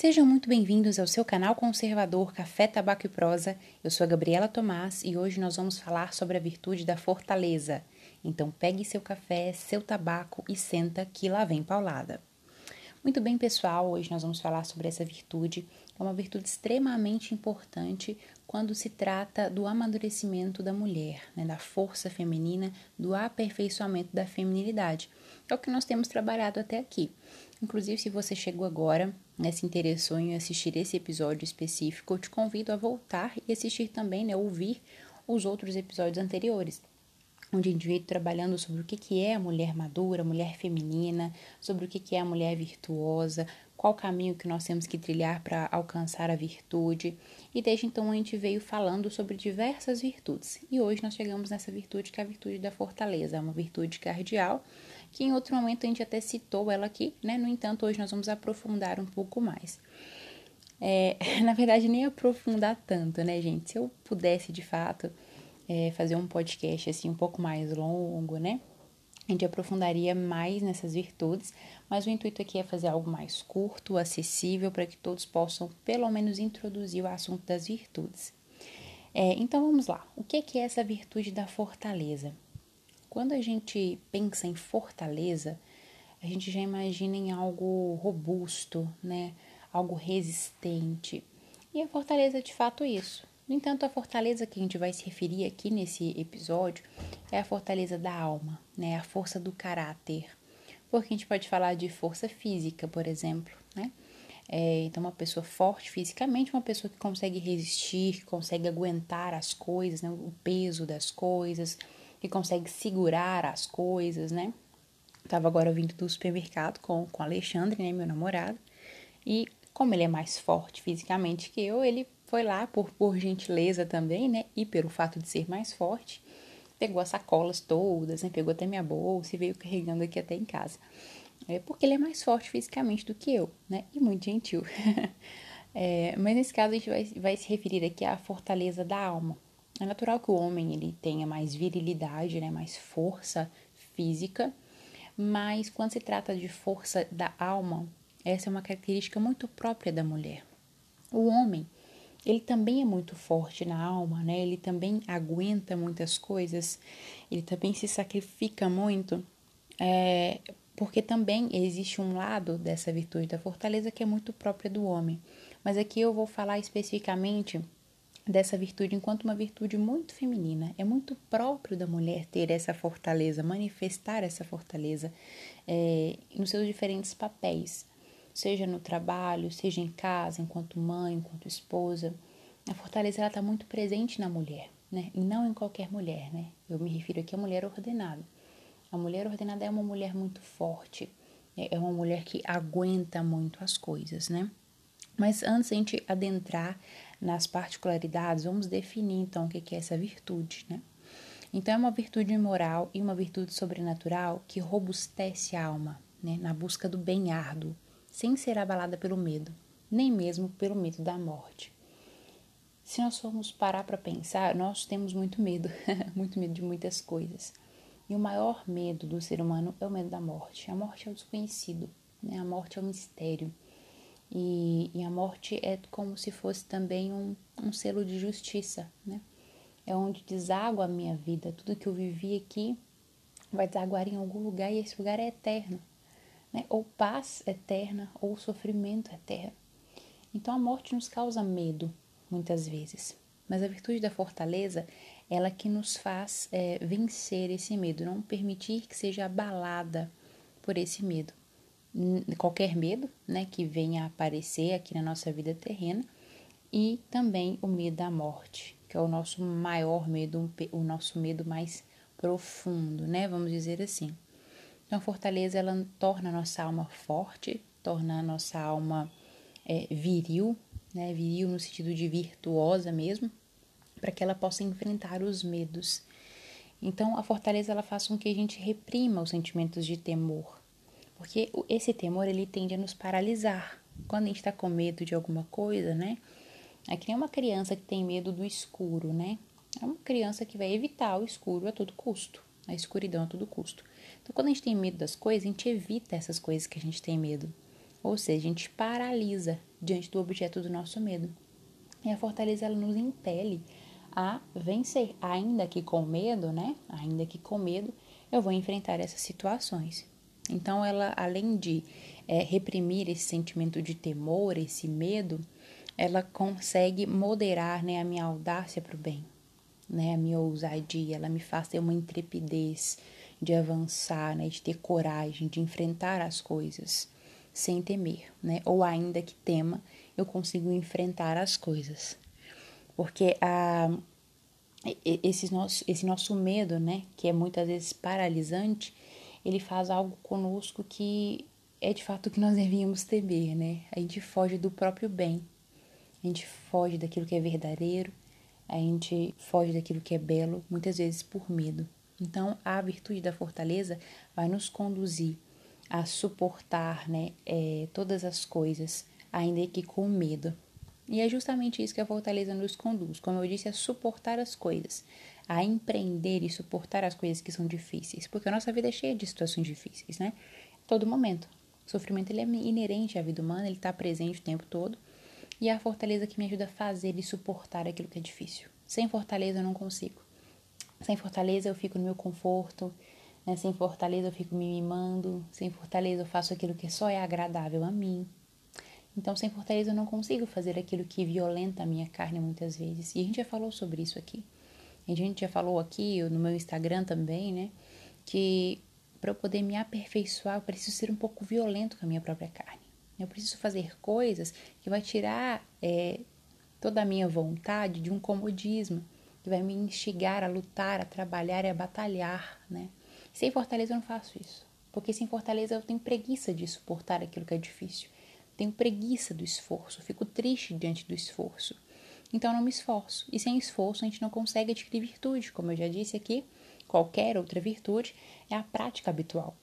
Sejam muito bem-vindos ao seu canal conservador Café, Tabaco e Prosa. Eu sou a Gabriela Tomás e hoje nós vamos falar sobre a virtude da fortaleza. Então pegue seu café, seu tabaco e senta que lá vem paulada. Muito bem, pessoal, hoje nós vamos falar sobre essa virtude. É uma virtude extremamente importante quando se trata do amadurecimento da mulher, né, da força feminina, do aperfeiçoamento da feminilidade. É o que nós temos trabalhado até aqui. Inclusive, se você chegou agora, né, se interessou em assistir esse episódio específico, eu te convido a voltar e assistir também, né, ouvir os outros episódios anteriores onde a gente veio trabalhando sobre o que, é a mulher madura, a mulher feminina, sobre o que, que é a mulher virtuosa, qual caminho que nós temos que trilhar para alcançar a virtude. E desde então a gente veio falando sobre diversas virtudes. E hoje nós chegamos nessa virtude que é a virtude da fortaleza, é uma virtude cardial, que em outro momento a gente até citou ela aqui, né? No entanto, hoje nós vamos aprofundar um pouco mais. É, na verdade, nem aprofundar tanto, né, gente? Se eu pudesse de fato é, fazer um podcast assim um pouco mais longo, né? A gente aprofundaria mais nessas virtudes, mas o intuito aqui é fazer algo mais curto, acessível, para que todos possam pelo menos introduzir o assunto das virtudes. É, então vamos lá. O que é essa virtude da fortaleza? Quando a gente pensa em fortaleza, a gente já imagina em algo robusto, né? Algo resistente. E a fortaleza é de fato isso. No entanto, a fortaleza que a gente vai se referir aqui nesse episódio é a fortaleza da alma, né? A força do caráter. Porque a gente pode falar de força física, por exemplo, né? É, então, uma pessoa forte fisicamente, uma pessoa que consegue resistir, que consegue aguentar as coisas, né? o peso das coisas, que consegue segurar as coisas, né? Tava agora vindo do supermercado com, com Alexandre, né, meu namorado, e como ele é mais forte fisicamente que eu, ele foi lá por, por gentileza também, né? E pelo fato de ser mais forte, pegou as sacolas todas, né? Pegou até minha bolsa e veio carregando aqui até em casa. É porque ele é mais forte fisicamente do que eu, né? E muito gentil. é, mas nesse caso a gente vai, vai se referir aqui à fortaleza da alma. É natural que o homem ele tenha mais virilidade, né? Mais força física, mas quando se trata de força da alma, essa é uma característica muito própria da mulher. O homem ele também é muito forte na alma, né? Ele também aguenta muitas coisas, ele também se sacrifica muito, é, porque também existe um lado dessa virtude da fortaleza que é muito própria do homem. Mas aqui eu vou falar especificamente dessa virtude enquanto uma virtude muito feminina. É muito próprio da mulher ter essa fortaleza, manifestar essa fortaleza é, nos seus diferentes papéis seja no trabalho, seja em casa, enquanto mãe, enquanto esposa. A fortaleza está muito presente na mulher, né? E não em qualquer mulher, né? Eu me refiro aqui à mulher ordenada. A mulher ordenada é uma mulher muito forte, é, é uma mulher que aguenta muito as coisas, né? Mas antes a gente adentrar nas particularidades, vamos definir então o que é essa virtude, né? Então, é uma virtude moral e uma virtude sobrenatural que robustece a alma, né? Na busca do bem árduo sem ser abalada pelo medo, nem mesmo pelo medo da morte. Se nós formos parar para pensar, nós temos muito medo, muito medo de muitas coisas. E o maior medo do ser humano é o medo da morte. A morte é o desconhecido, né? a morte é o mistério. E, e a morte é como se fosse também um, um selo de justiça, né? É onde deságua a minha vida. Tudo que eu vivi aqui vai desaguar em algum lugar e esse lugar é eterno né? ou paz eterna ou sofrimento eterno. Então a morte nos causa medo, muitas vezes, mas a virtude da fortaleza, ela que nos faz é, vencer esse medo, não permitir que seja abalada por esse medo. Qualquer medo né, que venha a aparecer aqui na nossa vida terrena, e também o medo da morte, que é o nosso maior medo, o nosso medo mais profundo, né? Vamos dizer assim. Então, a fortaleza ela torna a nossa alma forte, torna a nossa alma é, viril, né? viril no sentido de virtuosa mesmo, para que ela possa enfrentar os medos. Então, a fortaleza ela faz com que a gente reprima os sentimentos de temor, porque esse temor ele tende a nos paralisar. Quando a gente está com medo de alguma coisa, né? É que nem uma criança que tem medo do escuro, né? É uma criança que vai evitar o escuro a todo custo, a escuridão a todo custo. Então, quando a gente tem medo das coisas, a gente evita essas coisas que a gente tem medo. Ou seja, a gente paralisa diante do objeto do nosso medo. E a fortaleza ela nos impele a vencer, ainda que com medo, né? Ainda que com medo, eu vou enfrentar essas situações. Então, ela, além de é, reprimir esse sentimento de temor, esse medo, ela consegue moderar né, a minha audácia para o bem, né, a minha ousadia. Ela me faz ter uma intrepidez de avançar, né, de ter coragem, de enfrentar as coisas sem temer, né? Ou ainda que tema, eu consigo enfrentar as coisas. Porque a, esse, nosso, esse nosso medo, né, que é muitas vezes paralisante, ele faz algo conosco que é de fato o que nós devíamos temer, né? A gente foge do próprio bem, a gente foge daquilo que é verdadeiro, a gente foge daquilo que é belo, muitas vezes por medo. Então, a virtude da fortaleza vai nos conduzir a suportar né, é, todas as coisas, ainda que com medo. E é justamente isso que a fortaleza nos conduz, como eu disse, a suportar as coisas, a empreender e suportar as coisas que são difíceis, porque a nossa vida é cheia de situações difíceis, né? Todo momento. O sofrimento ele é inerente à vida humana, ele está presente o tempo todo, e é a fortaleza que me ajuda a fazer e suportar aquilo que é difícil. Sem fortaleza eu não consigo. Sem fortaleza eu fico no meu conforto, né? sem fortaleza eu fico me mimando, sem fortaleza eu faço aquilo que só é agradável a mim. Então, sem fortaleza eu não consigo fazer aquilo que violenta a minha carne muitas vezes. E a gente já falou sobre isso aqui. A gente já falou aqui no meu Instagram também, né? Que para eu poder me aperfeiçoar, eu preciso ser um pouco violento com a minha própria carne. Eu preciso fazer coisas que vai tirar é, toda a minha vontade de um comodismo, que vai me instigar a lutar, a trabalhar e a batalhar, né? Sem fortaleza eu não faço isso, porque sem fortaleza eu tenho preguiça de suportar aquilo que é difícil. Tenho preguiça do esforço, fico triste diante do esforço. Então não me esforço. E sem esforço a gente não consegue adquirir virtude. Como eu já disse aqui, qualquer outra virtude é a prática habitual.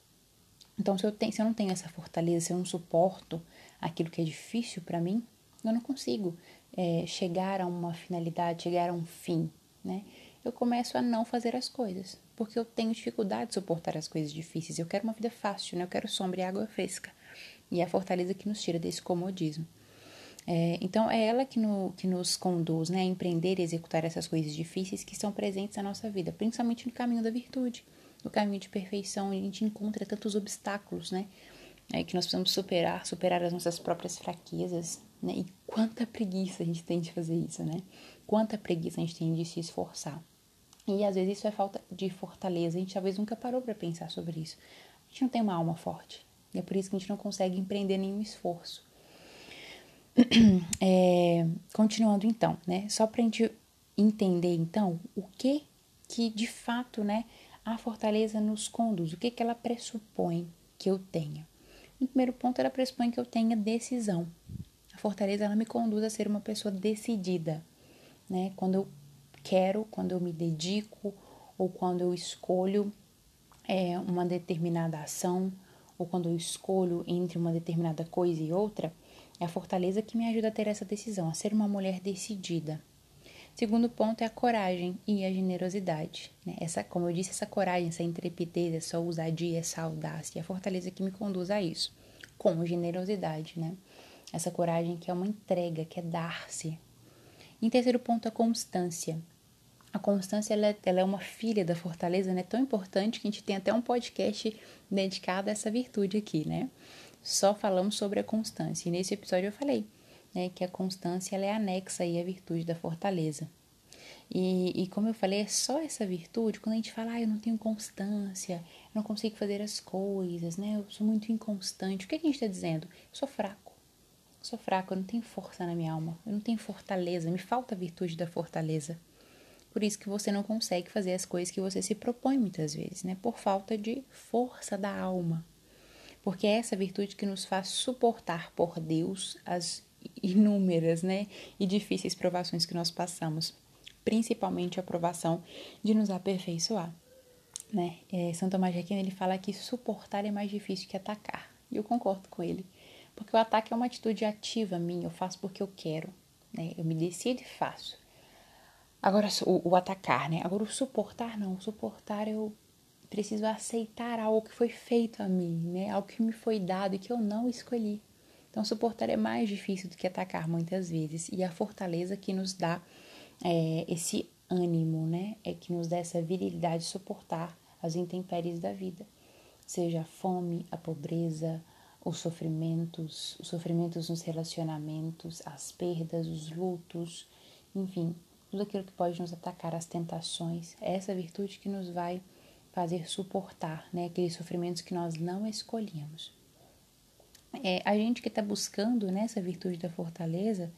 Então, se eu, tenho, se eu não tenho essa fortaleza, se eu não suporto aquilo que é difícil para mim, eu não consigo é, chegar a uma finalidade, chegar a um fim, né? Eu começo a não fazer as coisas, porque eu tenho dificuldade de suportar as coisas difíceis. Eu quero uma vida fácil, né? Eu quero sombra e água fresca. E é a fortaleza que nos tira desse comodismo. É, então, é ela que, no, que nos conduz né, a empreender e executar essas coisas difíceis que estão presentes na nossa vida, principalmente no caminho da virtude, no caminho de perfeição. A gente encontra tantos obstáculos, né? É, que nós precisamos superar, superar as nossas próprias fraquezas, né? E quanta preguiça a gente tem de fazer isso, né? Quanta preguiça a gente tem de se esforçar. E às vezes isso é falta de fortaleza. A gente talvez nunca parou para pensar sobre isso. A gente não tem uma alma forte. E é por isso que a gente não consegue empreender nenhum esforço. É, continuando então, né? Só para a gente entender então o que que de fato, né, a fortaleza nos conduz, o que que ela pressupõe que eu tenha. No primeiro ponto, ela pressupõe que eu tenha decisão. A fortaleza ela me conduz a ser uma pessoa decidida, né? Quando eu quero, quando eu me dedico ou quando eu escolho é, uma determinada ação ou quando eu escolho entre uma determinada coisa e outra, é a fortaleza que me ajuda a ter essa decisão, a ser uma mulher decidida. Segundo ponto é a coragem e a generosidade. Né? Essa, como eu disse, essa coragem, essa intrepidez, essa ousadia, essa audácia, é a fortaleza que me conduz a isso, com generosidade, né? Essa coragem que é uma entrega, que é dar-se. Em terceiro ponto, a constância. A constância ela é, ela é uma filha da fortaleza, né? Tão importante que a gente tem até um podcast dedicado a essa virtude aqui, né? Só falamos sobre a constância. E nesse episódio eu falei né, que a constância ela é anexa aí à virtude da fortaleza. E, e, como eu falei, é só essa virtude, quando a gente fala, ah, eu não tenho constância, eu não consigo fazer as coisas, né? Eu sou muito inconstante. O que, é que a gente está dizendo? Eu sou fraco. Eu sou fraco, eu não tenho força na minha alma, eu não tenho fortaleza, me falta a virtude da fortaleza. Por isso que você não consegue fazer as coisas que você se propõe muitas vezes, né? Por falta de força da alma. Porque é essa virtude que nos faz suportar por Deus as inúmeras, né, e difíceis provações que nós passamos, principalmente a provação de nos aperfeiçoar, né? É, São Tomás de Aquino ele fala que suportar é mais difícil que atacar. E eu concordo com ele, porque o ataque é uma atitude ativa minha, eu faço porque eu quero, né? Eu me decido e faço. Agora, o, o atacar, né? Agora, o suportar, não. O suportar, eu preciso aceitar algo que foi feito a mim, né? Algo que me foi dado e que eu não escolhi. Então, suportar é mais difícil do que atacar muitas vezes. E a fortaleza que nos dá é, esse ânimo, né? É que nos dá essa virilidade de suportar as intempéries da vida. Seja a fome, a pobreza, os sofrimentos, os sofrimentos nos relacionamentos, as perdas, os lutos, enfim, tudo aquilo que pode nos atacar, as tentações. É essa virtude que nos vai fazer suportar né, aqueles sofrimentos que nós não escolhemos. É, a gente que está buscando né, virtude da fortaleza,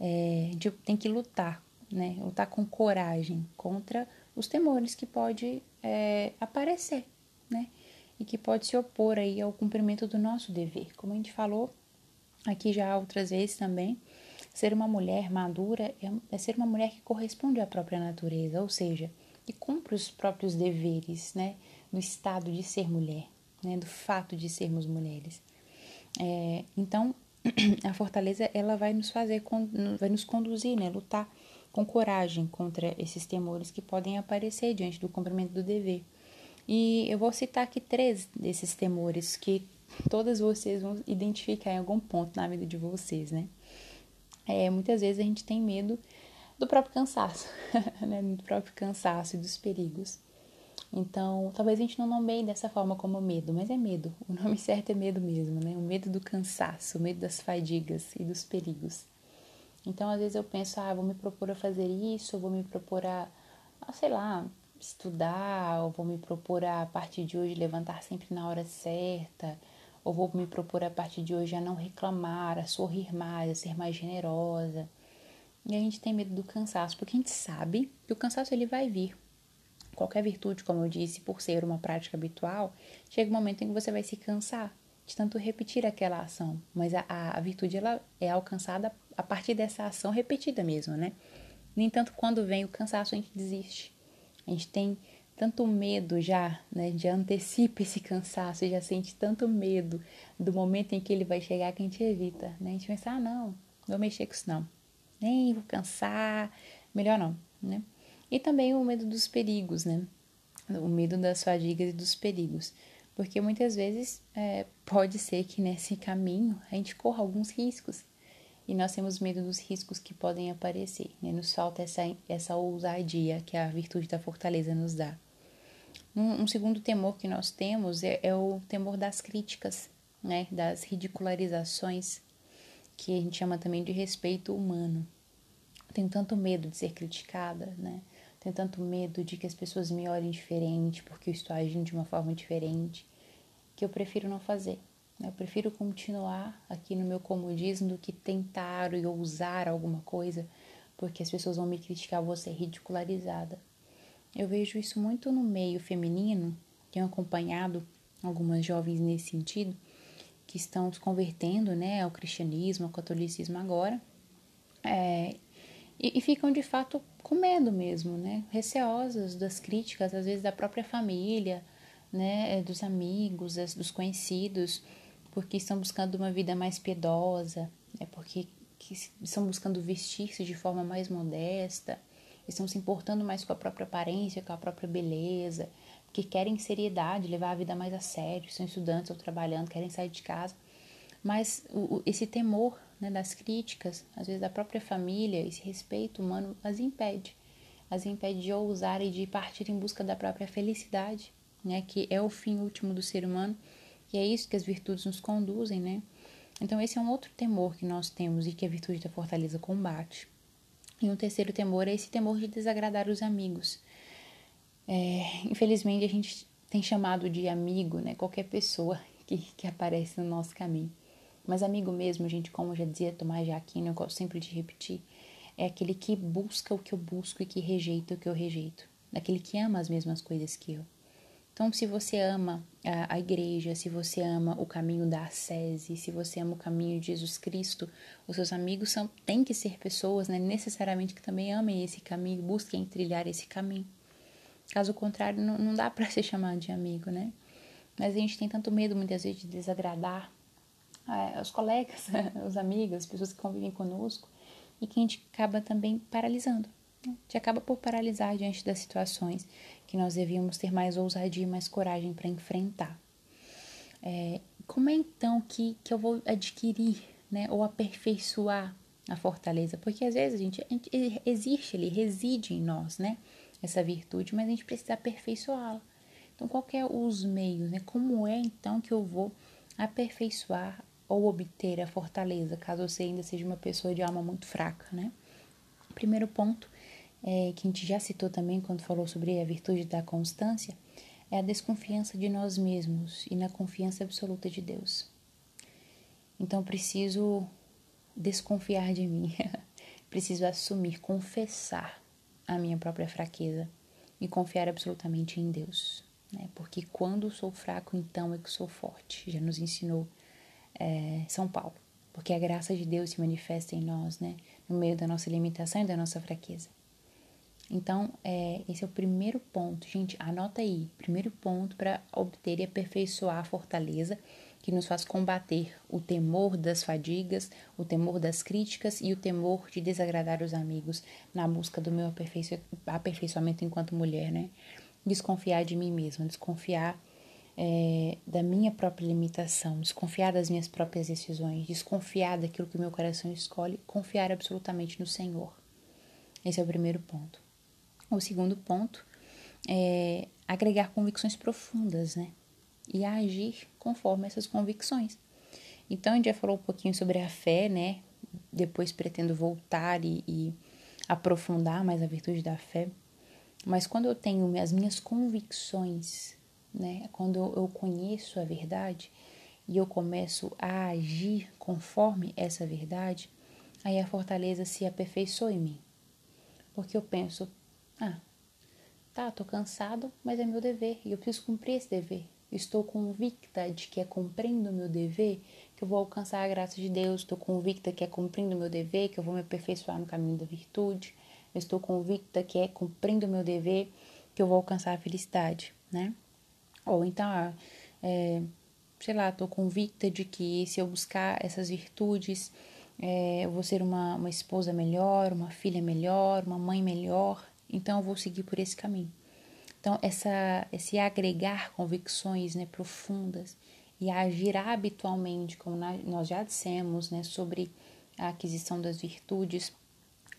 é, tem que lutar, né, lutar com coragem contra os temores que pode é, aparecer, né, e que pode se opor aí ao cumprimento do nosso dever. Como a gente falou aqui já outras vezes também, ser uma mulher madura é, é ser uma mulher que corresponde à própria natureza, ou seja, que cumpre os próprios deveres, né, no estado de ser mulher, né, do fato de sermos mulheres. É, então, a fortaleza ela vai nos fazer, vai nos conduzir, né, lutar com coragem contra esses temores que podem aparecer diante do cumprimento do dever. E eu vou citar aqui três desses temores que todas vocês vão identificar em algum ponto na vida de vocês, né? É, muitas vezes a gente tem medo do próprio cansaço, né? do próprio cansaço e dos perigos. Então, talvez a gente não nomeie dessa forma como medo, mas é medo. O nome certo é medo mesmo, né? O medo do cansaço, o medo das fadigas e dos perigos. Então, às vezes eu penso, ah, vou me propor a fazer isso, vou me propor a, a sei lá, estudar, ou vou me propor a, a partir de hoje levantar sempre na hora certa, ou vou me propor a partir de hoje a não reclamar, a sorrir mais, a ser mais generosa. E a gente tem medo do cansaço, porque a gente sabe que o cansaço ele vai vir. Qualquer virtude, como eu disse, por ser uma prática habitual, chega um momento em que você vai se cansar de tanto repetir aquela ação. Mas a, a, a virtude ela é alcançada a partir dessa ação repetida mesmo, né? No entanto, quando vem o cansaço, a gente desiste. A gente tem tanto medo já, né? Já antecipa esse cansaço, já sente tanto medo do momento em que ele vai chegar que a gente evita, né? A gente pensa, ah, não, não vou mexer com isso não nem vou cansar, melhor não, né? E também o medo dos perigos, né? O medo das fadigas e dos perigos. Porque muitas vezes é, pode ser que nesse caminho a gente corra alguns riscos. E nós temos medo dos riscos que podem aparecer. Né? Nos falta essa, essa ousadia que a virtude da fortaleza nos dá. Um, um segundo temor que nós temos é, é o temor das críticas, né? das ridicularizações, que a gente chama também de respeito humano tenho tanto medo de ser criticada, né? Tenho tanto medo de que as pessoas me olhem diferente porque eu estou agindo de uma forma diferente, que eu prefiro não fazer. Né? Eu prefiro continuar aqui no meu comodismo do que tentar e ousar alguma coisa, porque as pessoas vão me criticar, vou ser ridicularizada. Eu vejo isso muito no meio feminino, tenho acompanhado algumas jovens nesse sentido, que estão se convertendo né, ao cristianismo, ao catolicismo agora, é, e, e ficam de fato com medo mesmo, né? Receosas das críticas, às vezes da própria família, né? Dos amigos, dos conhecidos, porque estão buscando uma vida mais piedosa, né? porque estão buscando vestir-se de forma mais modesta, estão se importando mais com a própria aparência, com a própria beleza, que querem seriedade, levar a vida mais a sério, são estudantes ou trabalhando, querem sair de casa. Mas o, esse temor né, das críticas, às vezes da própria família, esse respeito humano as impede. As impede de ousar e de partir em busca da própria felicidade, né, que é o fim último do ser humano, e é isso que as virtudes nos conduzem, né? Então esse é um outro temor que nós temos e que a virtude da fortaleza combate. E um terceiro temor é esse temor de desagradar os amigos. É, infelizmente a gente tem chamado de amigo, né, qualquer pessoa que, que aparece no nosso caminho. Mas amigo mesmo, gente, como já dizia Tomás de Aquino, eu gosto sempre de repetir, é aquele que busca o que eu busco e que rejeita o que eu rejeito. Aquele que ama as mesmas coisas que eu. Então, se você ama a, a igreja, se você ama o caminho da ascese, se você ama o caminho de Jesus Cristo, os seus amigos são, têm que ser pessoas, né, necessariamente que também amem esse caminho, busquem trilhar esse caminho. Caso contrário, não, não dá para ser chamado de amigo, né? Mas a gente tem tanto medo muitas vezes de desagradar os colegas, os amigos, as pessoas que convivem conosco e que a gente acaba também paralisando. Né? A gente acaba por paralisar diante das situações que nós devíamos ter mais ousadia e mais coragem para enfrentar. É, como é então que, que eu vou adquirir né? Ou aperfeiçoar a fortaleza, porque às vezes a gente, a gente existe ali, reside em nós, né? Essa virtude, mas a gente precisa aperfeiçoá-la. Então, qual é os meios, né? Como é então que eu vou aperfeiçoar ou obter a fortaleza, caso você ainda seja uma pessoa de alma muito fraca, né? Primeiro ponto, é, que a gente já citou também quando falou sobre a virtude da constância, é a desconfiança de nós mesmos e na confiança absoluta de Deus. Então, preciso desconfiar de mim, preciso assumir, confessar a minha própria fraqueza e confiar absolutamente em Deus. Né? Porque quando sou fraco, então é que sou forte. Já nos ensinou é, São Paulo. Porque a graça de Deus se manifesta em nós, né? no meio da nossa limitação e da nossa fraqueza. Então, é, esse é o primeiro ponto. Gente, anota aí. Primeiro ponto para obter e aperfeiçoar a fortaleza que nos faz combater o temor das fadigas, o temor das críticas e o temor de desagradar os amigos na busca do meu aperfeiço aperfeiçoamento enquanto mulher, né? Desconfiar de mim mesma, desconfiar é, da minha própria limitação, desconfiar das minhas próprias decisões, desconfiar daquilo que o meu coração escolhe, confiar absolutamente no Senhor. Esse é o primeiro ponto. O segundo ponto é agregar convicções profundas, né? E agir conforme essas convicções. Então, a gente já falou um pouquinho sobre a fé, né? Depois pretendo voltar e, e aprofundar mais a virtude da fé. Mas quando eu tenho as minhas convicções, né? Quando eu conheço a verdade e eu começo a agir conforme essa verdade, aí a fortaleza se aperfeiçoa em mim. Porque eu penso, ah, tá, tô cansado, mas é meu dever e eu preciso cumprir esse dever. Estou convicta de que é cumprindo o meu dever que eu vou alcançar a graça de Deus. Estou convicta que é cumprindo o meu dever que eu vou me aperfeiçoar no caminho da virtude. estou convicta que é cumprindo o meu dever que eu vou alcançar a felicidade, né? Ou então, ah, é, sei lá, estou convicta de que se eu buscar essas virtudes, é, eu vou ser uma, uma esposa melhor, uma filha melhor, uma mãe melhor, então eu vou seguir por esse caminho. Então, essa, esse agregar convicções né, profundas e agir habitualmente, como nós já dissemos, né, sobre a aquisição das virtudes,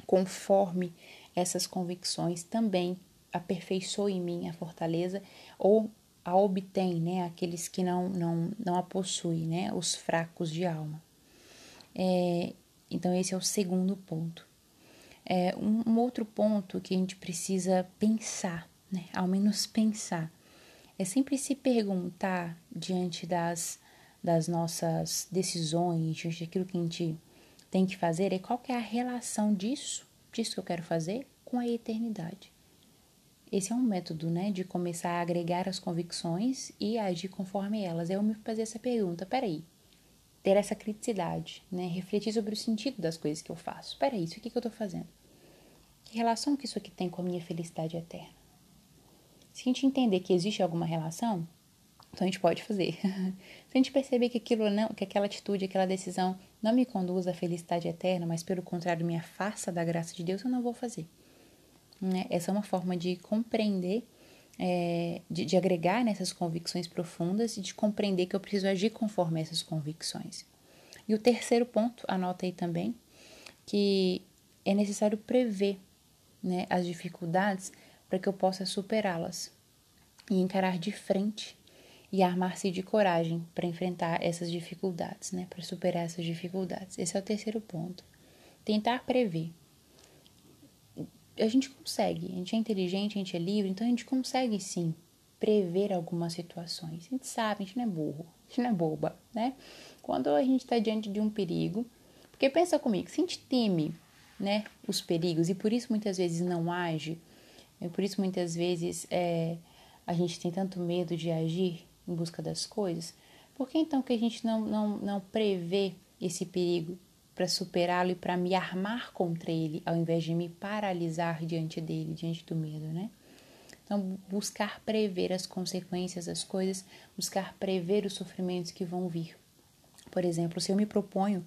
conforme essas convicções, também aperfeiçoa em mim a fortaleza ou a obtém, né, aqueles que não, não, não a possuem, né, os fracos de alma. É, então, esse é o segundo ponto. É, um, um, outro ponto que a gente precisa pensar, né, ao menos pensar, é sempre se perguntar diante das, das nossas decisões, diante daquilo que a gente tem que fazer, é qual que é a relação disso, disso que eu quero fazer, com a eternidade. Esse é um método, né, de começar a agregar as convicções e agir conforme elas. Eu me fazer essa pergunta, peraí, ter essa criticidade, né, refletir sobre o sentido das coisas que eu faço. Peraí, isso aqui que eu estou fazendo. Que relação que isso aqui tem com a minha felicidade eterna? Se a gente entender que existe alguma relação, então a gente pode fazer. Se a gente perceber que aquilo não, que aquela atitude, aquela decisão não me conduz à felicidade eterna, mas pelo contrário me afasta da graça de Deus, eu não vou fazer. Né? Essa é uma forma de compreender, é, de, de agregar nessas convicções profundas e de compreender que eu preciso agir conforme essas convicções. E o terceiro ponto, anota aí também, que é necessário prever né, as dificuldades para que eu possa superá-las e encarar de frente e armar-se de coragem para enfrentar essas dificuldades, né, para superar essas dificuldades. Esse é o terceiro ponto. Tentar prever a gente consegue, a gente é inteligente, a gente é livre, então a gente consegue sim prever algumas situações. A gente sabe, a gente não é burro, a gente não é boba, né? Quando a gente está diante de um perigo, porque pensa comigo, se a gente teme, né, os perigos e por isso muitas vezes não age, e por isso muitas vezes é, a gente tem tanto medo de agir em busca das coisas, por que então que a gente não, não, não prevê esse perigo para superá-lo e para me armar contra ele, ao invés de me paralisar diante dele, diante do medo, né? Então, buscar prever as consequências das coisas, buscar prever os sofrimentos que vão vir. Por exemplo, se eu me proponho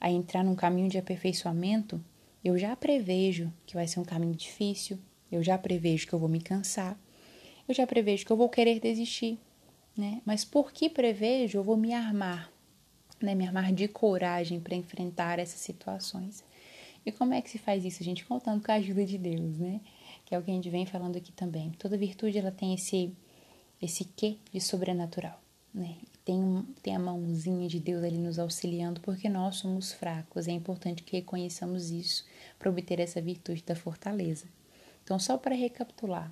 a entrar num caminho de aperfeiçoamento, eu já prevejo que vai ser um caminho difícil, eu já prevejo que eu vou me cansar, eu já prevejo que eu vou querer desistir, né? Mas por que prevejo, eu vou me armar né, me armar de coragem para enfrentar essas situações. E como é que se faz isso, gente? Contando com a ajuda de Deus, né? Que é o que a gente vem falando aqui também. Toda virtude ela tem esse esse quê de sobrenatural, né? Tem, tem a mãozinha de Deus ali nos auxiliando, porque nós somos fracos. É importante que reconheçamos isso para obter essa virtude da fortaleza. Então, só para recapitular,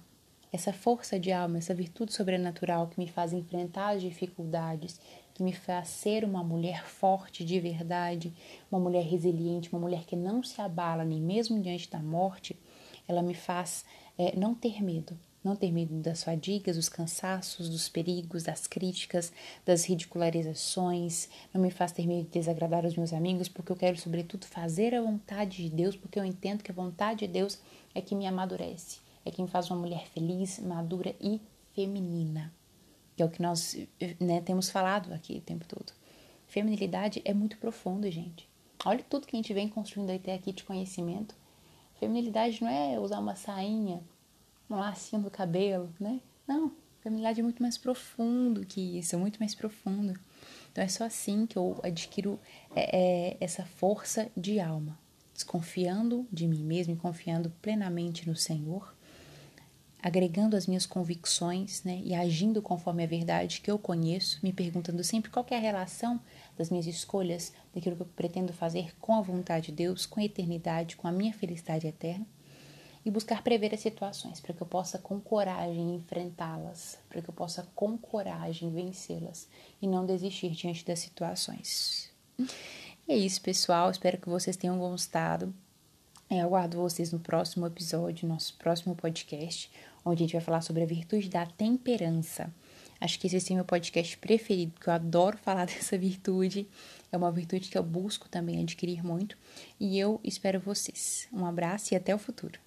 essa força de alma, essa virtude sobrenatural que me faz enfrentar as dificuldades, que me faz ser uma mulher forte de verdade, uma mulher resiliente, uma mulher que não se abala nem mesmo diante da morte, ela me faz é, não ter medo, não ter medo das fadigas, dos cansaços, dos perigos, das críticas, das ridicularizações, não me faz ter medo de desagradar os meus amigos, porque eu quero, sobretudo, fazer a vontade de Deus, porque eu entendo que a vontade de Deus é que me amadurece, é que me faz uma mulher feliz, madura e feminina que é o que nós né, temos falado aqui o tempo todo. Feminilidade é muito profundo, gente. Olha tudo que a gente vem construindo até aqui de conhecimento. Feminilidade não é usar uma sainha, um lacinho do cabelo, né? Não, feminilidade é muito mais profundo que isso, é muito mais profundo. Então é só assim que eu adquiro é, é, essa força de alma, desconfiando de mim mesmo e confiando plenamente no Senhor agregando as minhas convicções né, e agindo conforme a verdade que eu conheço, me perguntando sempre qual é a relação das minhas escolhas, daquilo que eu pretendo fazer com a vontade de Deus, com a eternidade, com a minha felicidade eterna, e buscar prever as situações para que eu possa com coragem enfrentá-las, para que eu possa com coragem vencê-las e não desistir diante das situações. E é isso, pessoal. Espero que vocês tenham gostado. Eu aguardo vocês no próximo episódio, nosso próximo podcast, onde a gente vai falar sobre a virtude da temperança. Acho que esse é o meu podcast preferido, porque eu adoro falar dessa virtude. É uma virtude que eu busco também adquirir muito. E eu espero vocês. Um abraço e até o futuro.